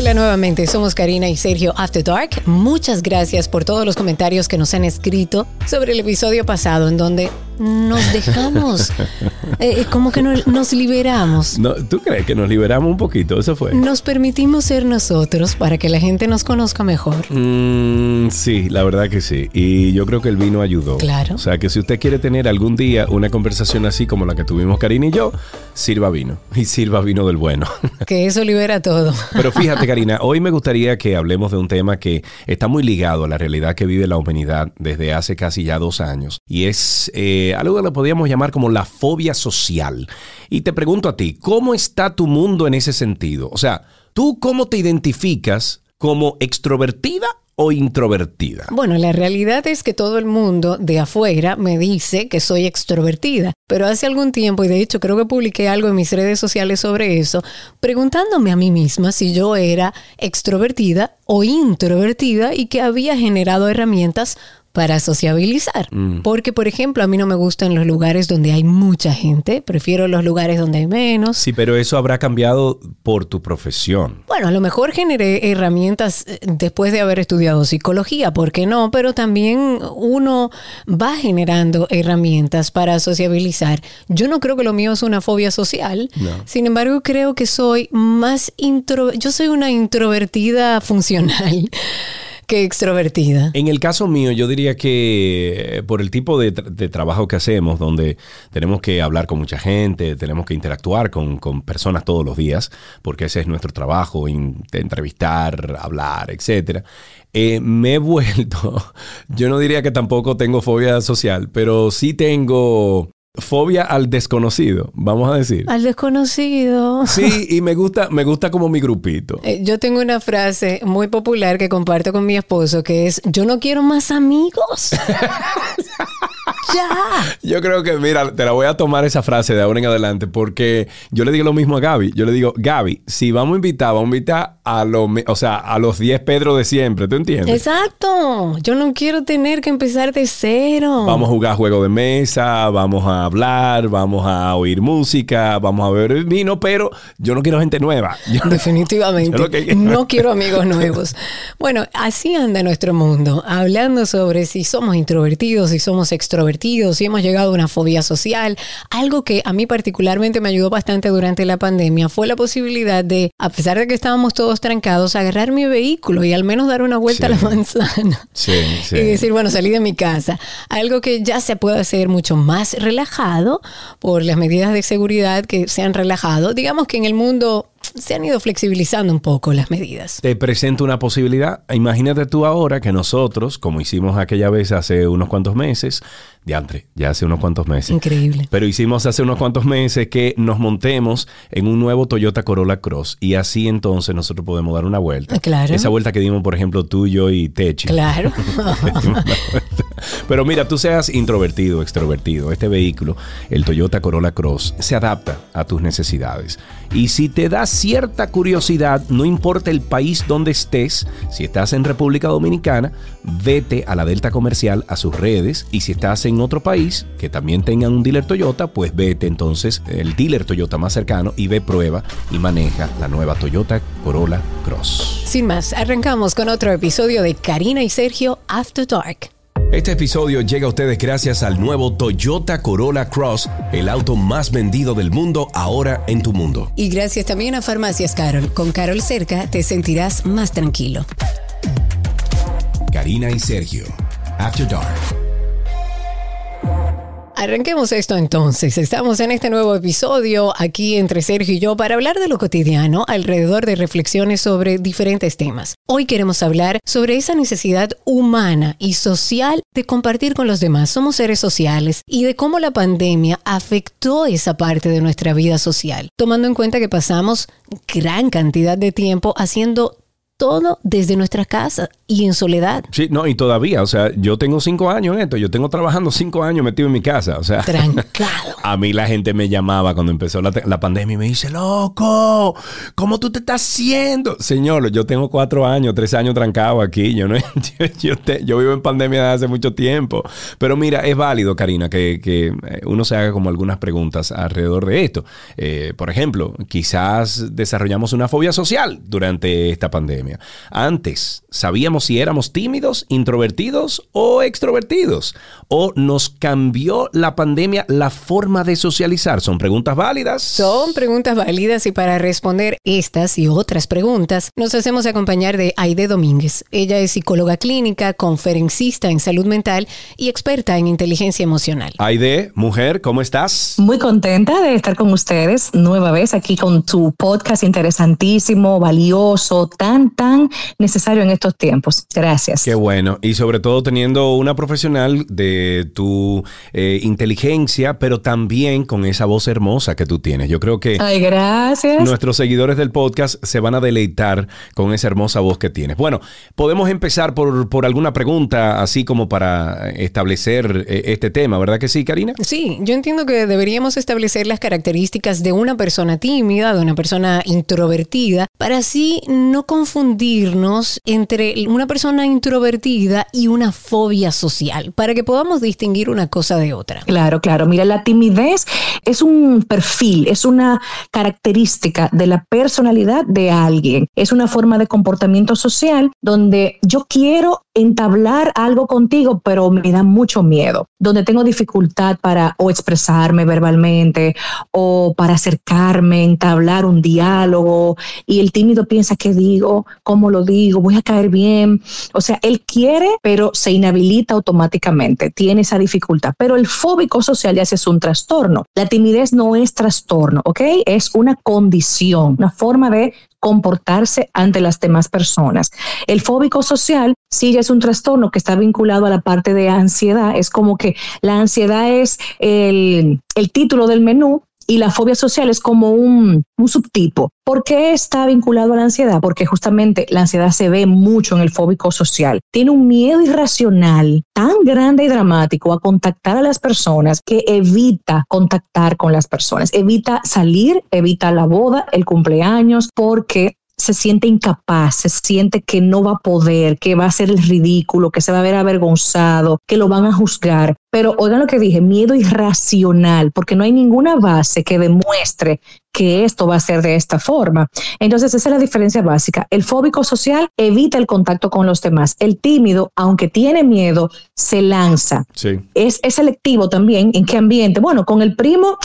Hola nuevamente, somos Karina y Sergio After Dark. Muchas gracias por todos los comentarios que nos han escrito sobre el episodio pasado en donde nos dejamos, eh, como que nos liberamos. No, ¿Tú crees que nos liberamos un poquito? Eso fue. Nos permitimos ser nosotros para que la gente nos conozca mejor. Mm, sí, la verdad que sí. Y yo creo que el vino ayudó. Claro. O sea, que si usted quiere tener algún día una conversación así como la que tuvimos Karina y yo, sirva vino. Y sirva vino del bueno. Que eso libera todo. Pero fíjate, Karina, hoy me gustaría que hablemos de un tema que está muy ligado a la realidad que vive la humanidad desde hace casi ya dos años. Y es eh, algo que lo podríamos llamar como la fobia social. Y te pregunto a ti, ¿cómo está tu mundo en ese sentido? O sea, ¿tú cómo te identificas como extrovertida o introvertida? Bueno, la realidad es que todo el mundo de afuera me dice que soy extrovertida, pero hace algún tiempo, y de hecho creo que publiqué algo en mis redes sociales sobre eso, preguntándome a mí misma si yo era extrovertida o introvertida y que había generado herramientas para sociabilizar. Mm. Porque, por ejemplo, a mí no me gustan los lugares donde hay mucha gente, prefiero los lugares donde hay menos. Sí, pero eso habrá cambiado por tu profesión. Bueno, a lo mejor generé herramientas eh, después de haber estudiado psicología, ¿por qué no? Pero también uno va generando herramientas para sociabilizar. Yo no creo que lo mío es una fobia social, No. sin embargo creo que soy más intro... Yo soy una introvertida funcional que extrovertida. En el caso mío, yo diría que eh, por el tipo de, tra- de trabajo que hacemos, donde tenemos que hablar con mucha gente, tenemos que interactuar con, personas todos los días, porque ese es nuestro trabajo, entrevistar, hablar, etcétera. eh, me he vuelto, yo no diría que tampoco tengo fobia social, pero sí tengo fobia al desconocido, vamos a decir. Al desconocido. Sí, y me gusta, me gusta como mi grupito. Eh, Yo tengo una frase muy popular que comparto con mi esposo que es, yo no quiero más amigos. ya. Yo creo que, mira, te la voy a tomar esa frase de ahora en adelante porque yo le digo lo mismo a Gaby. Yo le digo, Gaby, si vamos a invitar, vamos a invitar a, lo, me- o sea, a los 10 Pedro de siempre, ¿tú entiendes? Exacto. Yo no quiero tener que empezar de cero. Vamos a jugar juego de mesa, vamos a hablar, vamos a oír música, vamos a beber vino, pero yo no quiero gente nueva. Yo- Definitivamente. Yo No quiero amigos nuevos. Bueno, así anda nuestro mundo, hablando sobre si somos introvertidos, si somos extrovertidos, si hemos llegado a una fobia social. Algo que a mí particularmente me ayudó bastante durante la pandemia fue la posibilidad de, a pesar de que estábamos todos trancados, agarrar mi vehículo y al menos dar una vuelta Sí. a la manzana. Sí, sí. Y decir, bueno, salí de mi casa. Algo que ya se puede hacer mucho más relajado por las medidas de seguridad que se han relajado. Digamos que en el mundo se han ido flexibilizando un poco las medidas. Te presento una posibilidad. Imagínate tú ahora que nosotros, como hicimos aquella vez hace unos cuantos meses, diantre, ya hace unos cuantos meses. Increíble. Pero hicimos hace unos cuantos meses que nos montemos en un nuevo Toyota Corolla Cross y así entonces nosotros podemos dar una vuelta. Claro. Esa vuelta que dimos, por ejemplo, tú, yo y Techi. Claro. Pero mira, tú seas introvertido extrovertido, este vehículo, el Toyota Corolla Cross, se adapta a tus necesidades. Y si te da cierta curiosidad, no importa el país donde estés, si estás en República Dominicana, vete a la Delta Comercial, a sus redes, y si estás en otro país que también tenga un dealer Toyota, pues vete entonces el dealer Toyota más cercano y ve prueba y maneja la nueva Toyota Corolla Cross. Sin más, arrancamos con otro episodio de Karina y Sergio After Dark. Este episodio llega a ustedes gracias al nuevo Toyota Corolla Cross, el auto más vendido del mundo ahora en tu mundo. Y gracias también a Farmacias Carol. Con Carol cerca te sentirás más tranquilo. Karina y Sergio, After Dark. Arranquemos esto entonces. Estamos en este nuevo episodio aquí entre Sergio y yo para hablar de lo cotidiano alrededor de reflexiones sobre diferentes temas. Hoy queremos hablar sobre esa necesidad humana y social de compartir con los demás. Somos seres sociales y de cómo la pandemia afectó esa parte de nuestra vida social, tomando en cuenta que pasamos gran cantidad de tiempo haciendo todo desde nuestra casa y en soledad. Sí, no, y todavía, o sea, yo tengo cinco años en esto, yo tengo trabajando cinco años metido en mi casa, o sea. Trancado. A mí la gente me llamaba cuando empezó la, la, pandemia y me dice, loco, ¿cómo tú te estás haciendo? Señor, yo tengo cuatro años, tres años trancado aquí, yo no, yo, yo, te, yo vivo en pandemia desde hace mucho tiempo. Pero mira, es válido, Karina, que, que eh, uno se haga como algunas preguntas alrededor de esto. Eh, por ejemplo, quizás desarrollamos una fobia social durante esta pandemia. Antes, ¿sabíamos si éramos tímidos, introvertidos o extrovertidos? ¿O nos cambió la pandemia la forma de socializar? ¿Son preguntas válidas? Son preguntas válidas y para responder estas y otras preguntas nos hacemos acompañar de Aide Domínguez. Ella es psicóloga clínica, conferencista en salud mental y experta en inteligencia emocional. Aide, mujer, ¿cómo estás? Muy contenta de estar con ustedes nueva vez aquí con tu podcast interesantísimo, valioso, tan, tan necesario en estos tiempos. Gracias. Qué bueno. Y sobre todo teniendo una profesional de tu eh, inteligencia, pero también con esa voz hermosa que tú tienes. Yo creo que... Ay, gracias. Nuestros seguidores del podcast se van a deleitar con esa hermosa voz que tienes. Bueno, podemos empezar por, por alguna pregunta así como para establecer eh, este tema, ¿verdad que sí, Karina? Sí, yo entiendo que deberíamos establecer las características de una persona tímida, de una persona introvertida, para así no entre una persona introvertida y una fobia social, para que podamos distinguir una cosa de otra. Claro, claro. Mira, la timidez es un perfil, es una característica de la personalidad de alguien, es una forma de comportamiento social donde yo quiero entablar algo contigo, pero me da mucho miedo, donde tengo dificultad para o expresarme verbalmente o para acercarme, entablar un diálogo y el tímido piensa qué digo, cómo lo digo, voy a caer bien. O sea, él quiere, pero se inhabilita automáticamente, tiene esa dificultad. Pero el fóbico social ya es un trastorno. La timidez no es trastorno, ¿ok? Es una condición, una forma de comportarse ante las demás personas. El fóbico social sí es un trastorno que está vinculado a la parte de ansiedad. Es como que la ansiedad es el, el título del menú y la fobia social es como un, subtipo. ¿Por qué está vinculado a la ansiedad? Porque justamente la ansiedad se ve mucho en el fóbico social. Tiene un miedo irracional tan grande y dramático a contactar a las personas que evita contactar con las personas, evita salir, evita la boda, el cumpleaños, porque se siente incapaz, se siente que no va a poder, que va a ser el ridículo, que se va a ver avergonzado, que lo van a juzgar. Pero oigan lo que dije, miedo irracional, porque no hay ninguna base que demuestre que esto va a ser de esta forma. Entonces, esa es la diferencia básica. El fóbico social evita el contacto con los demás. El tímido, aunque tiene miedo, se lanza. Sí. Es, es selectivo también. ¿En qué ambiente? Bueno, con el primo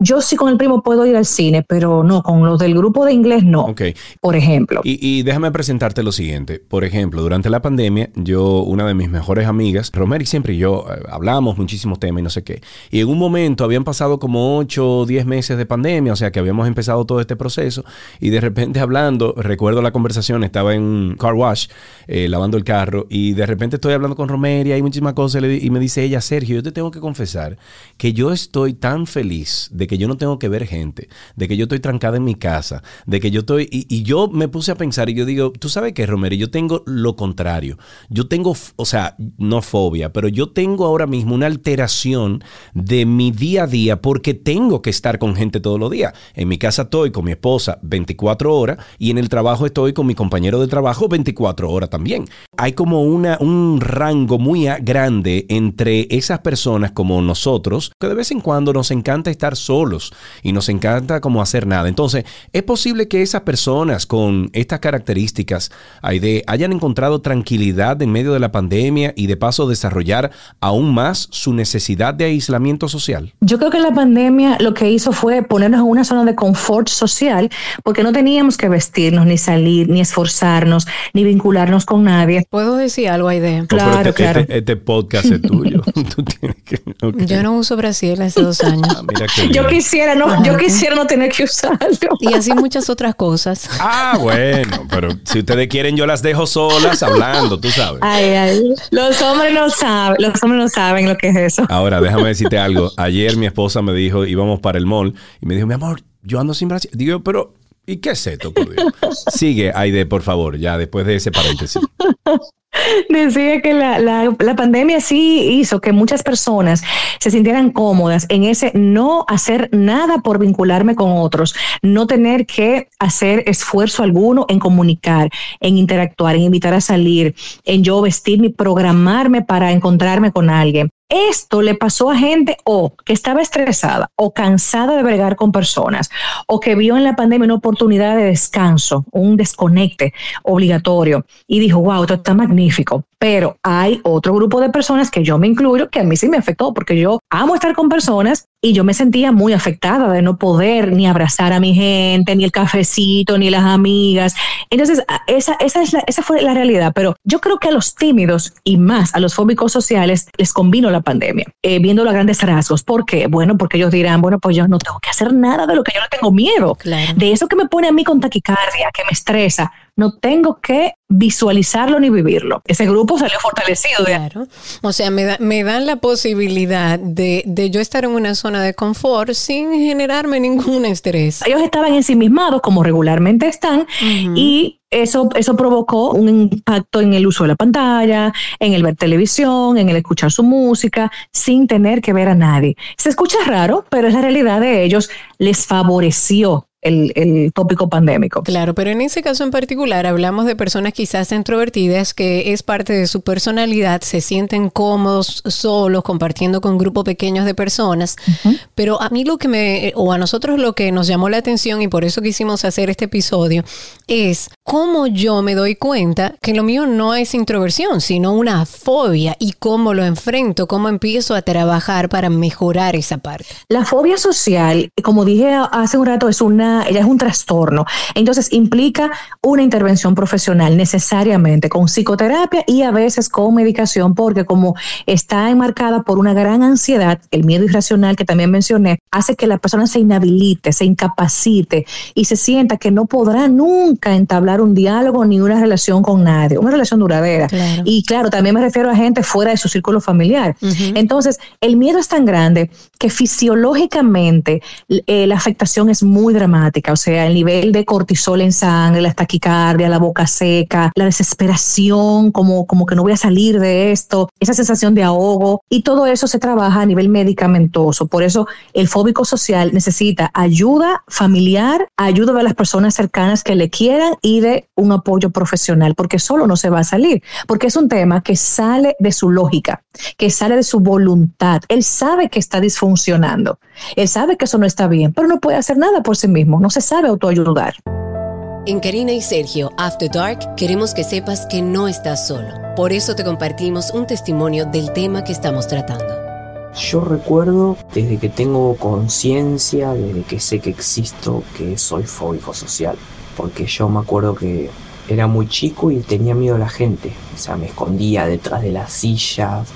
yo sí con el primo puedo ir al cine, pero no, con los del grupo de inglés no. Ok. Por ejemplo. Y, y, déjame presentarte lo siguiente. Por ejemplo, durante la pandemia, yo, una de mis mejores amigas, Romero y siempre y yo eh, hablamos muchísimos temas y no sé qué. Y en un momento habían pasado como 8 o 10 meses de pandemia, o sea que habíamos empezado todo este proceso. Y de repente hablando, recuerdo la conversación, estaba en un car wash, eh, lavando el carro, y de repente estoy hablando con Romeria y muchísimas cosas, y me dice ella, Sergio, yo te tengo que confesar que yo estoy tan feliz de que yo no tengo que ver gente, de que yo estoy trancada en mi casa, de que yo estoy... Y, yo me puse a pensar y yo digo, tú sabes qué, Romero, yo tengo lo contrario. Yo tengo, o sea, no fobia, pero yo tengo ahora mismo una alteración de mi día a día porque tengo que estar con gente todos los días. En mi casa estoy con mi esposa 24 horas y en el trabajo estoy con mi compañero de trabajo 24 horas también. Hay como una, un rango muy grande entre esas personas como nosotros, que de vez en cuando nos encanta estar solos y nos encanta como hacer nada. Entonces, es posible que esas personas con estas características Aide, hayan encontrado tranquilidad en medio de la pandemia y de paso desarrollar aún más su necesidad de aislamiento social. Yo creo que la pandemia lo que hizo fue ponernos en una zona de confort social porque no teníamos que vestirnos, ni salir, ni esforzarnos, ni vincularnos con nadie. ¿Puedo decir algo, Aide? Oh, claro, este, claro. Este, este, podcast es tuyo. que, okay. Yo no uso Brasil hace dos años. Ah, yo quisiera no, yo quisiera no tener que usarlo. Y así muchas otras cosas. Ah, bueno, pero si ustedes quieren yo las dejo solas hablando, tú sabes. Ay, ay. Los hombres no saben, los hombres no saben lo que es eso. Ahora, déjame decirte algo. Ayer mi esposa me dijo, íbamos para el mall y me dijo, mi amor, yo ando sin Brasil. Digo, pero ¿Y qué es esto, por Dios? Sigue, Aide, por favor, ya después de ese paréntesis. Decía que la, la, pandemia sí hizo que muchas personas se sintieran cómodas en ese no hacer nada por vincularme con otros, no tener que hacer esfuerzo alguno en comunicar, en interactuar, en invitar a salir, en yo vestirme, programarme para encontrarme con alguien. Esto le pasó a gente o que estaba estresada o cansada de bregar con personas o que vio en la pandemia una oportunidad de descanso, un desconecte obligatorio y dijo, wow, esto está magnífico. Pero hay otro grupo de personas que yo me incluyo que a mí sí me afectó porque yo amo estar con personas y yo me sentía muy afectada de no poder ni abrazar a mi gente, ni el cafecito, ni las amigas. Entonces, esa, esa, es la, esa fue la realidad. Pero yo creo que a los tímidos y más a los fóbicos sociales les convino la pandemia, eh, viendo los grandes rasgos. ¿Por qué? Bueno, porque ellos dirán, bueno, pues yo no tengo que hacer nada de lo que yo le tengo miedo. De eso que me pone a mí con taquicardia, que me estresa no tengo que visualizarlo ni vivirlo. Ese grupo salió fortalecido. Claro. O sea, me, me dan la posibilidad de, de, yo estar en una zona de confort sin generarme ningún estrés. Ellos estaban ensimismados, como regularmente están, y eso, eso provocó un impacto en el uso de la pantalla, en el ver televisión, en el escuchar su música, sin tener que ver a nadie. Se escucha raro, pero es la realidad de ellos. Les favoreció el, tópico pandémico. Claro, pero en ese caso en particular hablamos de personas quizás introvertidas que es parte de su personalidad, se sienten cómodos solos compartiendo con grupos pequeños de personas, pero a mí lo que me, o a nosotros lo que nos llamó la atención y por eso quisimos hacer este episodio es cómo yo me doy cuenta que lo mío no es introversión, sino una fobia y cómo lo enfrento, cómo empiezo a trabajar para mejorar esa parte. La fobia social, como dije hace un rato, es una ella es un trastorno. Entonces implica una intervención profesional necesariamente con psicoterapia y a veces con medicación porque como está enmarcada por una gran ansiedad, el miedo irracional que también mencioné, hace que la persona se inhabilite, se incapacite y se sienta que no podrá nunca entablar un diálogo ni una relación con nadie, una relación duradera. Y claro, también me refiero a gente fuera de su círculo familiar. Entonces, el miedo es tan grande que fisiológicamente eh, la afectación es muy dramática o sea, el nivel de cortisol en sangre, la taquicardia, la boca seca, la desesperación, como, como que no voy a salir de esto, esa sensación de ahogo, y todo eso se trabaja a nivel medicamentoso. Por eso el fóbico social necesita ayuda familiar, ayuda de las personas cercanas que le quieran y de un apoyo profesional, porque solo no se va a salir, porque es un tema que sale de su lógica, que sale de su voluntad. Él sabe que está disfuncionando, él sabe que eso no está bien, pero no puede hacer nada por sí mismo no se sabe autoayudar. En Karina y Sergio After Dark queremos que sepas que no estás solo. Por eso te compartimos un testimonio del tema que estamos tratando. Yo recuerdo desde que tengo conciencia, desde que sé que existo, que soy fóbico social. Porque yo me acuerdo que era muy chico y tenía miedo a la gente. O sea, me escondía detrás de las sillas,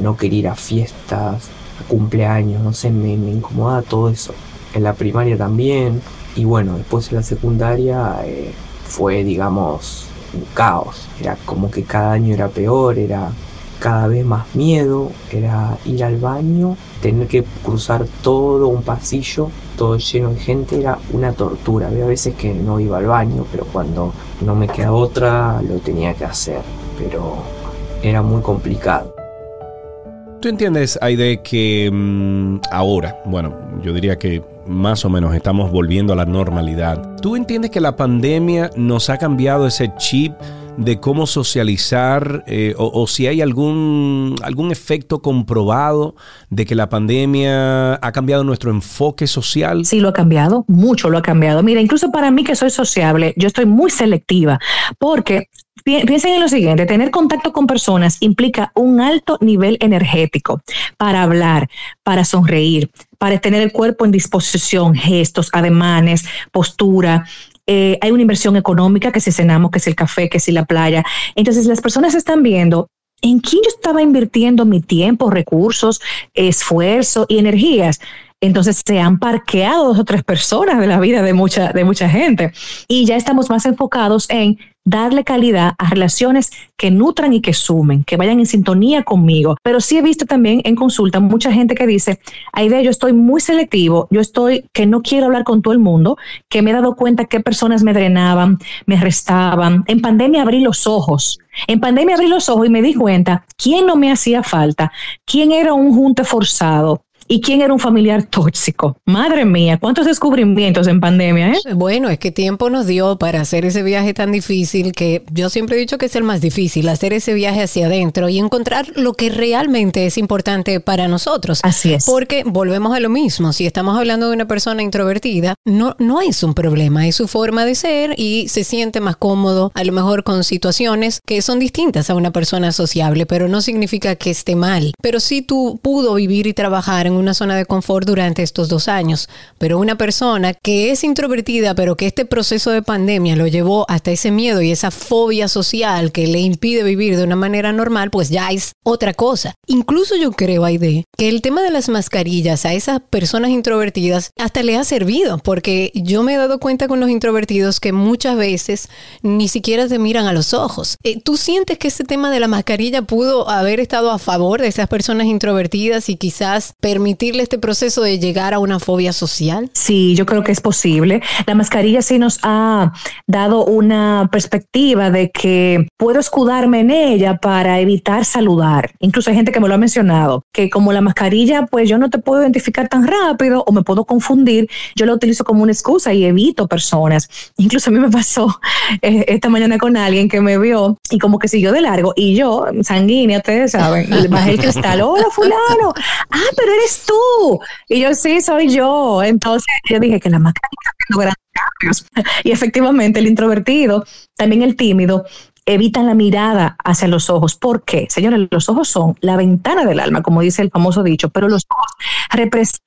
no quería ir a fiestas, a cumpleaños, no sé, me, me incomodaba todo eso. En la primaria también, y bueno, después en la secundaria eh, fue, digamos, un caos. Era como que cada año era peor, era cada vez más miedo, era ir al baño, tener que cruzar todo un pasillo, todo lleno de gente, era una tortura. Había veces que no iba al baño, pero cuando no me quedaba otra, lo tenía que hacer. Pero era muy complicado. ¿Tú entiendes, Aide, que mm, ahora, bueno, yo diría que más o menos estamos volviendo a la normalidad. ¿Tú entiendes que la pandemia nos ha cambiado ese chip de cómo socializar eh, o, si hay algún, algún efecto comprobado de que la pandemia ha cambiado nuestro enfoque social? Sí, lo ha cambiado, mucho lo ha cambiado. Mira, incluso para mí que soy sociable, yo estoy muy selectiva porque Piensen en lo siguiente, tener contacto con personas implica un alto nivel energético para hablar, para sonreír, para tener el cuerpo en disposición, gestos, ademanes, postura. Eh, hay una inversión económica que si cenamos, que si el café, que si la playa. Entonces las personas están viendo en quién yo estaba invirtiendo mi tiempo, recursos, esfuerzo y energías entonces se han parqueado dos o tres personas de la vida de mucha, de mucha gente. Y ya estamos más enfocados en darle calidad a relaciones que nutran y que sumen, que vayan en sintonía conmigo. Pero sí he visto también en consulta mucha gente que dice, Aide, yo estoy muy selectivo, yo estoy que no quiero hablar con todo el mundo, que me he dado cuenta que personas me drenaban, me restaban. En pandemia abrí los ojos. En pandemia abrí los ojos y me di cuenta quién no me hacía falta, quién era un junte forzado, ¿Y quién era un familiar tóxico? Madre mía, ¿cuántos descubrimientos en pandemia? Eh? Bueno, es que tiempo nos dio para hacer ese viaje tan difícil que yo siempre he dicho que es el más difícil, hacer ese viaje hacia adentro y encontrar lo que realmente es importante para nosotros. Así es. Porque volvemos a lo mismo, si estamos hablando de una persona introvertida, no, no es un problema, es su forma de ser y se siente más cómodo, a lo mejor con situaciones que son distintas a una persona sociable, pero no significa que esté mal. Pero si tú pudo vivir y trabajar en una zona de confort durante estos dos años, pero una persona que es introvertida, pero que este proceso de pandemia lo llevó hasta ese miedo y esa fobia social que le impide vivir de una manera normal, pues ya es otra cosa. Incluso yo creo, Aide, que el tema de las mascarillas a esas personas introvertidas hasta le ha servido, porque yo me he dado cuenta con los introvertidos que muchas veces ni siquiera te miran a los ojos. Eh, ¿Tú sientes que ese tema de la mascarilla pudo haber estado a favor de esas personas introvertidas y quizás permitir permitirle este proceso de llegar a una fobia social? Sí, yo creo que es posible. La mascarilla sí nos ha dado una perspectiva de que puedo escudarme en ella para evitar saludar. Incluso hay gente que me lo ha mencionado, que como la mascarilla, pues yo no te puedo identificar tan rápido o me puedo confundir, yo la utilizo como una excusa y evito personas. Incluso a mí me pasó eh, esta mañana con alguien que me vio y como que siguió de largo y yo, sanguínea, ustedes saben, bajé el cristal, hola fulano, ah, pero eres tú. Y yo, sí, soy yo. Entonces yo dije que la está haciendo grandes cambios. Y efectivamente el introvertido, también el tímido, evitan la mirada hacia los ojos. ¿Por qué? Señores, los ojos son la ventana del alma, como dice el famoso dicho, pero los ojos representan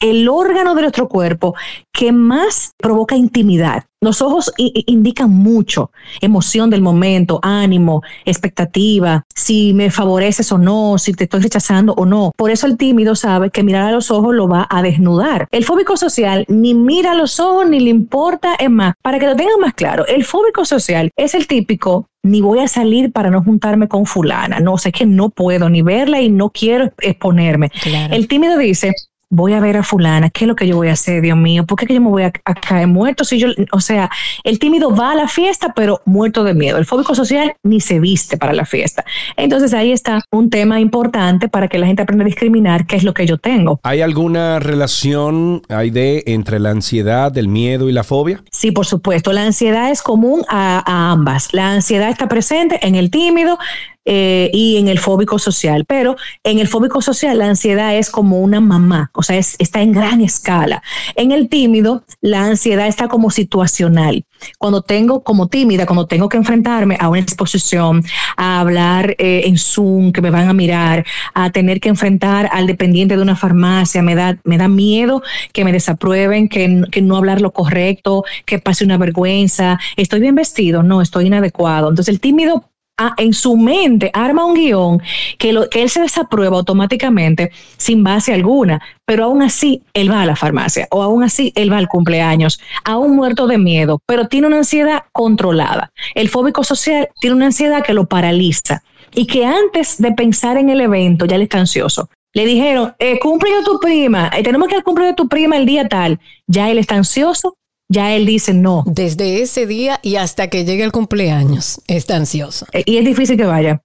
el órgano de nuestro cuerpo que más provoca intimidad. Los ojos indican mucho, emoción del momento, ánimo, expectativa, si me favoreces o no, si te estoy rechazando o no. Por eso el tímido sabe que mirar a los ojos lo va a desnudar. El fóbico social ni mira a los ojos ni le importa, es más, para que lo tengan más claro, el fóbico social es el típico ni voy a salir para no juntarme con fulana. No, sé que no puedo ni verla y no quiero exponerme. El tímido dice, voy a ver a fulana, ¿qué es lo que yo voy a hacer, Dios mío? ¿Por qué que yo me voy a, caer muerto si yo, o sea, el tímido va a la fiesta, pero muerto de miedo. El fóbico social ni se viste para la fiesta. Entonces ahí está un tema importante para que la gente aprenda a discriminar qué es lo que yo tengo. ¿Hay alguna relación, hay de, entre la ansiedad, el miedo y la fobia? Sí, por supuesto. La ansiedad es común a ambas. La ansiedad está presente en el tímido, eh, y en el fóbico social. Pero en el fóbico social la ansiedad es como una mamá, o sea, está en gran escala. En el tímido la ansiedad está como situacional. Cuando tengo, como tímida, cuando tengo que enfrentarme a una exposición, a hablar eh, en Zoom, que me van a mirar, a tener que enfrentar al dependiente de una farmacia, me da, me da miedo que me desaprueben, que, que no hablar lo correcto, que pase una vergüenza. ¿Estoy bien vestido? No, estoy inadecuado. Entonces el tímido en su mente arma un guion que, lo, él se desaprueba automáticamente sin base alguna, pero aún así él va a la farmacia o aún así él va al cumpleaños, aún muerto de miedo, pero tiene una ansiedad controlada. El fóbico social tiene una ansiedad que lo paraliza y que antes de pensar en el evento ya le está ansioso. Le dijeron, eh, cumple tu prima, eh, tenemos que ir al cumpleaños de tu prima el día tal. Ya él está ansioso ya él dice no. Desde ese día y hasta que llegue el cumpleaños, está ansioso. Eh, y es difícil que vaya.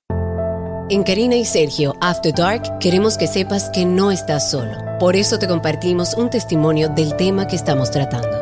En Karina y Sergio After Dark queremos que sepas que no estás solo. Por eso te compartimos un testimonio del tema que estamos tratando.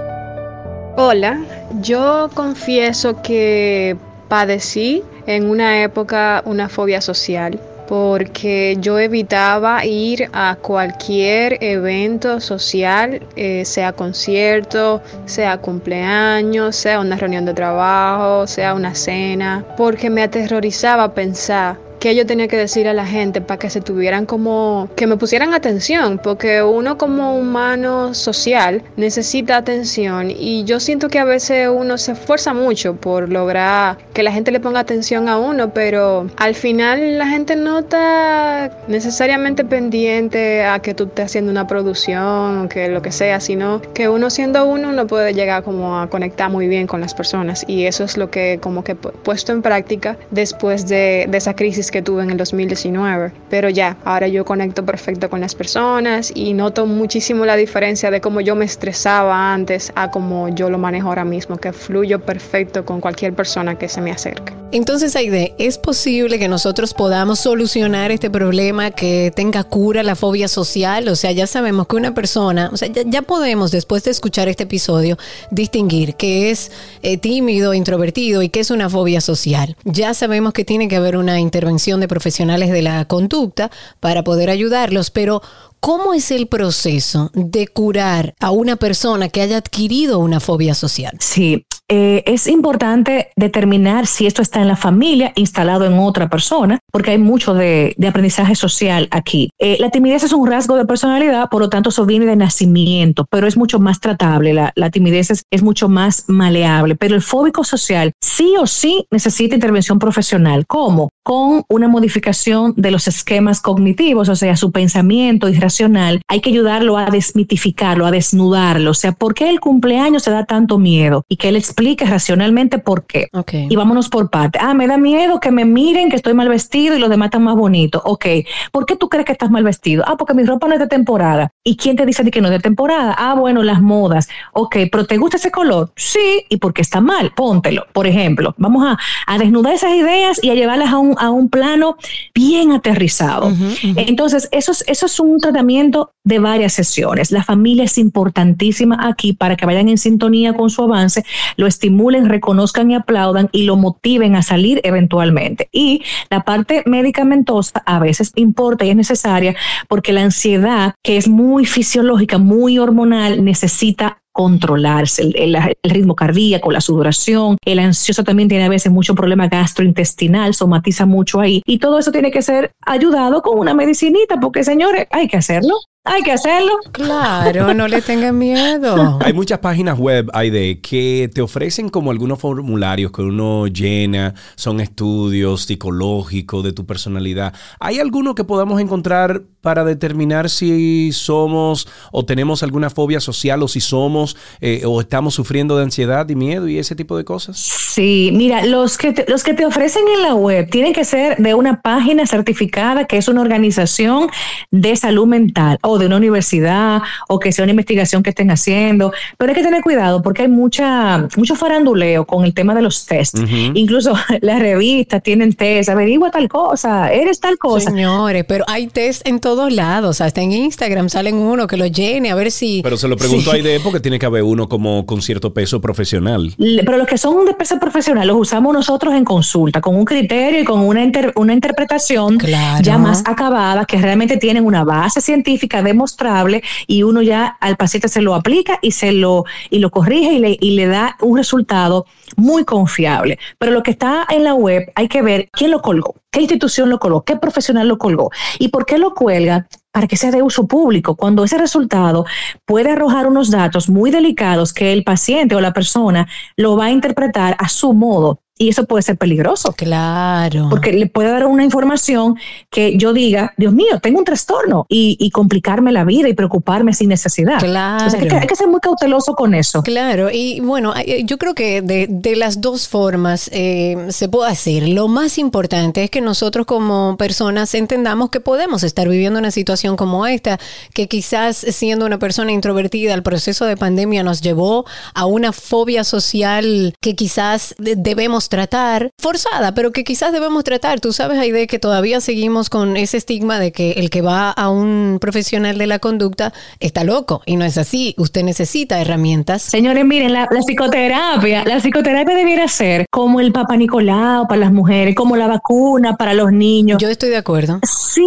Hola, yo confieso que padecí en una época una fobia social porque yo evitaba ir a cualquier evento social, eh, sea concierto, sea cumpleaños, sea una reunión de trabajo, sea una cena, porque me aterrorizaba pensar qué yo tenía que decir a la gente para que se tuvieran como, que me pusieran atención, porque uno como humano social necesita atención y yo siento que a veces uno se esfuerza mucho por lograr que la gente le ponga atención a uno, pero al final la gente no está necesariamente pendiente a que tú estés haciendo una producción o que lo que sea, sino que uno siendo uno no puede llegar como a conectar muy bien con las personas y eso es lo que como que he puesto en práctica después de, de esa crisis que tuve en el 2019. Pero ya, ahora yo conecto perfecto con las personas y noto muchísimo la diferencia de cómo yo me estresaba antes a cómo yo lo manejo ahora mismo, que fluyo perfecto con cualquier persona que se me acerque. Entonces, Aide, ¿es posible que nosotros podamos solucionar este problema que tenga cura la fobia social? O sea, ya sabemos que una persona, o sea, ya, podemos, después de escuchar este episodio, distinguir qué es eh, tímido, introvertido y qué es una fobia social. Ya sabemos que tiene que haber una intervención de profesionales de la conducta para poder ayudarlos, pero ¿Cómo es el proceso de curar a una persona que haya adquirido una fobia social? Sí, eh, es importante determinar si esto está en la familia, instalado en otra persona, porque hay mucho de, aprendizaje social aquí. Eh, la timidez es un rasgo de personalidad, por lo tanto, eso viene de nacimiento, pero es mucho más tratable. La, timidez es, mucho más maleable, pero el fóbico social sí o sí necesita intervención profesional. ¿Cómo? Con una modificación de los esquemas cognitivos, o sea, su pensamiento irracional. Hay que ayudarlo a desmitificarlo, a desnudarlo. O sea, ¿por qué el cumpleaños se da tanto miedo? Y que él explique racionalmente por qué. Y vámonos por parte. Ah, me da miedo que me miren que estoy mal vestido y los demás están más bonitos. Ok, ¿por qué tú crees que estás mal vestido? Ah, porque mi ropa no es de temporada. ¿Y quién te dice que no es de temporada? Ah, bueno, las modas. Ok, pero ¿te gusta ese color? Sí, ¿y por qué está mal? Póntelo. Por ejemplo, vamos a, a desnudar esas ideas y a llevarlas a un, a un plano bien aterrizado. Entonces, eso es, eso es un tratamiento de varias sesiones. La familia es importantísima aquí para que vayan en sintonía con su avance. Lo estimulen, reconozcan y aplaudan y lo motiven a salir eventualmente. Y la parte medicamentosa a veces importa y es necesaria porque la ansiedad, que es muy fisiológica, muy hormonal, necesita controlarse, el, ritmo cardíaco, la sudoración, el ansioso también tiene a veces mucho problema gastrointestinal, somatiza mucho ahí y todo eso tiene que ser ayudado con una medicinita porque señores, hay que hacerlo. Hay que hacerlo. Claro, no le tengan miedo. Hay muchas páginas web, de que te ofrecen como algunos formularios que uno llena, son estudios psicológicos de tu personalidad. ¿Hay alguno que podamos encontrar para determinar si somos o tenemos alguna fobia social o si somos eh, o estamos sufriendo de ansiedad y miedo y ese tipo de cosas? Sí, mira, los que, te, los que te ofrecen en la web tienen que ser de una página certificada que es una organización de salud mental o de una universidad o que sea una investigación que estén haciendo, pero hay que tener cuidado porque hay mucha, mucho faranduleo con el tema de los tests. Incluso las revistas tienen test, averigua tal cosa, eres tal cosa. Señores, pero hay test en todos lados, hasta en Instagram salen uno que lo llene a ver si... Pero se lo pregunto ahí de porque tiene que haber uno como con cierto peso profesional. Pero los que son de peso profesional los usamos nosotros en consulta, con un criterio y con una, una interpretación ya más acabada, que realmente tienen una base científica demostrable y uno ya al paciente se lo aplica y se lo, y lo corrige y le, y le da un resultado muy confiable. Pero lo que está en la web hay que ver quién lo colgó, qué institución lo colgó, qué profesional lo colgó y por qué lo cuelga para que sea de uso público, cuando ese resultado puede arrojar unos datos muy delicados que el paciente o la persona lo va a interpretar a su modo y eso puede ser peligroso. Claro. Porque le puede dar una información que yo diga, Dios mío, tengo un trastorno y, complicarme la vida y preocuparme sin necesidad. Claro. hay, que, ser muy cauteloso con eso. Claro. Y bueno, yo creo que de, las dos formas eh, se puede hacer. Lo más importante es que nosotros como personas entendamos que podemos estar viviendo una situación como esta, que quizás siendo una persona introvertida, el proceso de pandemia nos llevó a una fobia social que quizás debemos tratar, forzada, pero que quizás debemos tratar. Tú sabes, Aide, que todavía seguimos con ese estigma de que el que va a un profesional de la conducta está loco y no es así. Usted necesita herramientas. Señores, miren, la, psicoterapia, la psicoterapia debiera ser como el Papa Nicolau para las mujeres, como la vacuna para los niños. Yo estoy de acuerdo. Sí.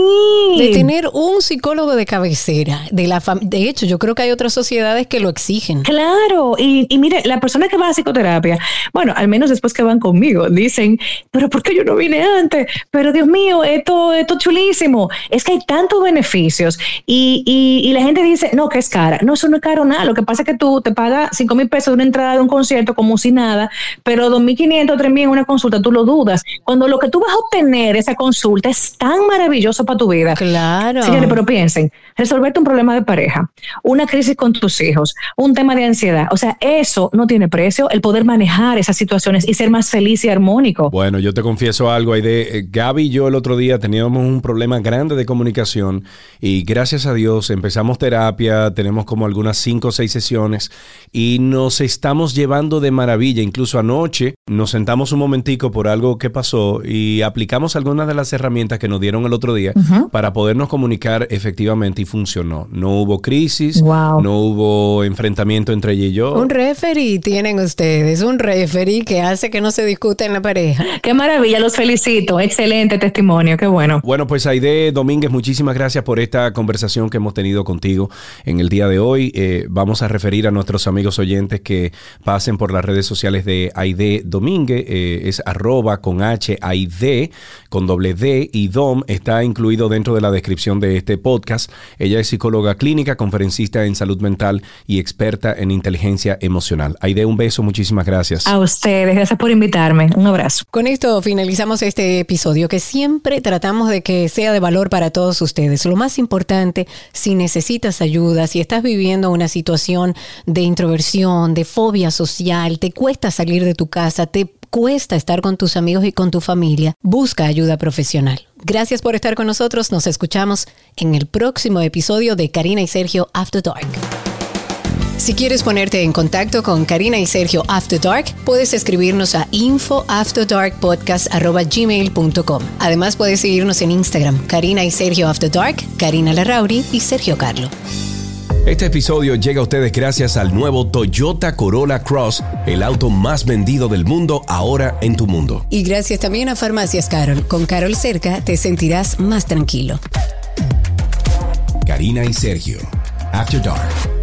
De tener un psicólogo de cabecera. De, la de hecho, yo creo que hay otras sociedades que lo exigen. Claro. Y, y mire, la persona que va a psicoterapia, bueno, al menos después que van con conmigo. Dicen, pero ¿por qué yo no vine antes? Pero Dios mío, esto, esto es chulísimo. Es que hay tantos beneficios y, y, la gente dice, no, que es cara. No, eso no es caro nada. Lo que pasa es que tú te pagas 5 mil pesos de una entrada de un concierto como si nada, pero 2.500, 3.000 en una consulta, tú lo dudas. Cuando lo que tú vas a obtener esa consulta es tan maravilloso para tu vida. Claro. Señores, pero piensen, resolverte un problema de pareja, una crisis con tus hijos, un tema de ansiedad, o sea, eso no tiene precio, el poder manejar esas situaciones y ser más feliz y armónico. Bueno, yo te confieso algo, Aide. Eh, Gaby y yo el otro día teníamos un problema grande de comunicación y gracias a Dios empezamos terapia, tenemos como algunas cinco o seis sesiones y nos estamos llevando de maravilla. Incluso anoche nos sentamos un momentico por algo que pasó y aplicamos algunas de las herramientas que nos dieron el otro día para podernos comunicar efectivamente y funcionó. No hubo crisis, no hubo enfrentamiento entre ella y yo. Un referee tienen ustedes, un referee que hace que no se discuta en la pareja. Qué maravilla, los felicito. Excelente testimonio, qué bueno. Bueno, pues Aide Domínguez, muchísimas gracias por esta conversación que hemos tenido contigo en el día de hoy. Eh, vamos a referir a nuestros amigos oyentes que pasen por las redes sociales de Aide Domínguez, eh, es arroba con H, Aide, con doble D y Dom está incluido dentro de la descripción de este podcast. Ella es psicóloga clínica, conferencista en salud mental y experta en inteligencia emocional. Aide, un beso, muchísimas gracias. A ustedes, gracias por invitarme. Un abrazo. Con esto finalizamos este episodio que siempre tratamos de que sea de valor para todos ustedes. Lo más importante, si necesitas ayuda, si estás viviendo una situación de introversión, de fobia social, te cuesta salir de tu casa, te cuesta estar con tus amigos y con tu familia, busca ayuda profesional. Gracias por estar con nosotros. Nos escuchamos en el próximo episodio de Karina y Sergio After Dark. Si quieres ponerte en contacto con Karina y Sergio After Dark, puedes escribirnos a infoafterdarkpodcast.gmail.com. Además, puedes seguirnos en Instagram, Karina y Sergio After Dark, Karina Larrauri y Sergio Carlo. Este episodio llega a ustedes gracias al nuevo Toyota Corolla Cross, el auto más vendido del mundo ahora en tu mundo. Y gracias también a Farmacias Carol. Con Carol cerca te sentirás más tranquilo. Karina y Sergio, After Dark.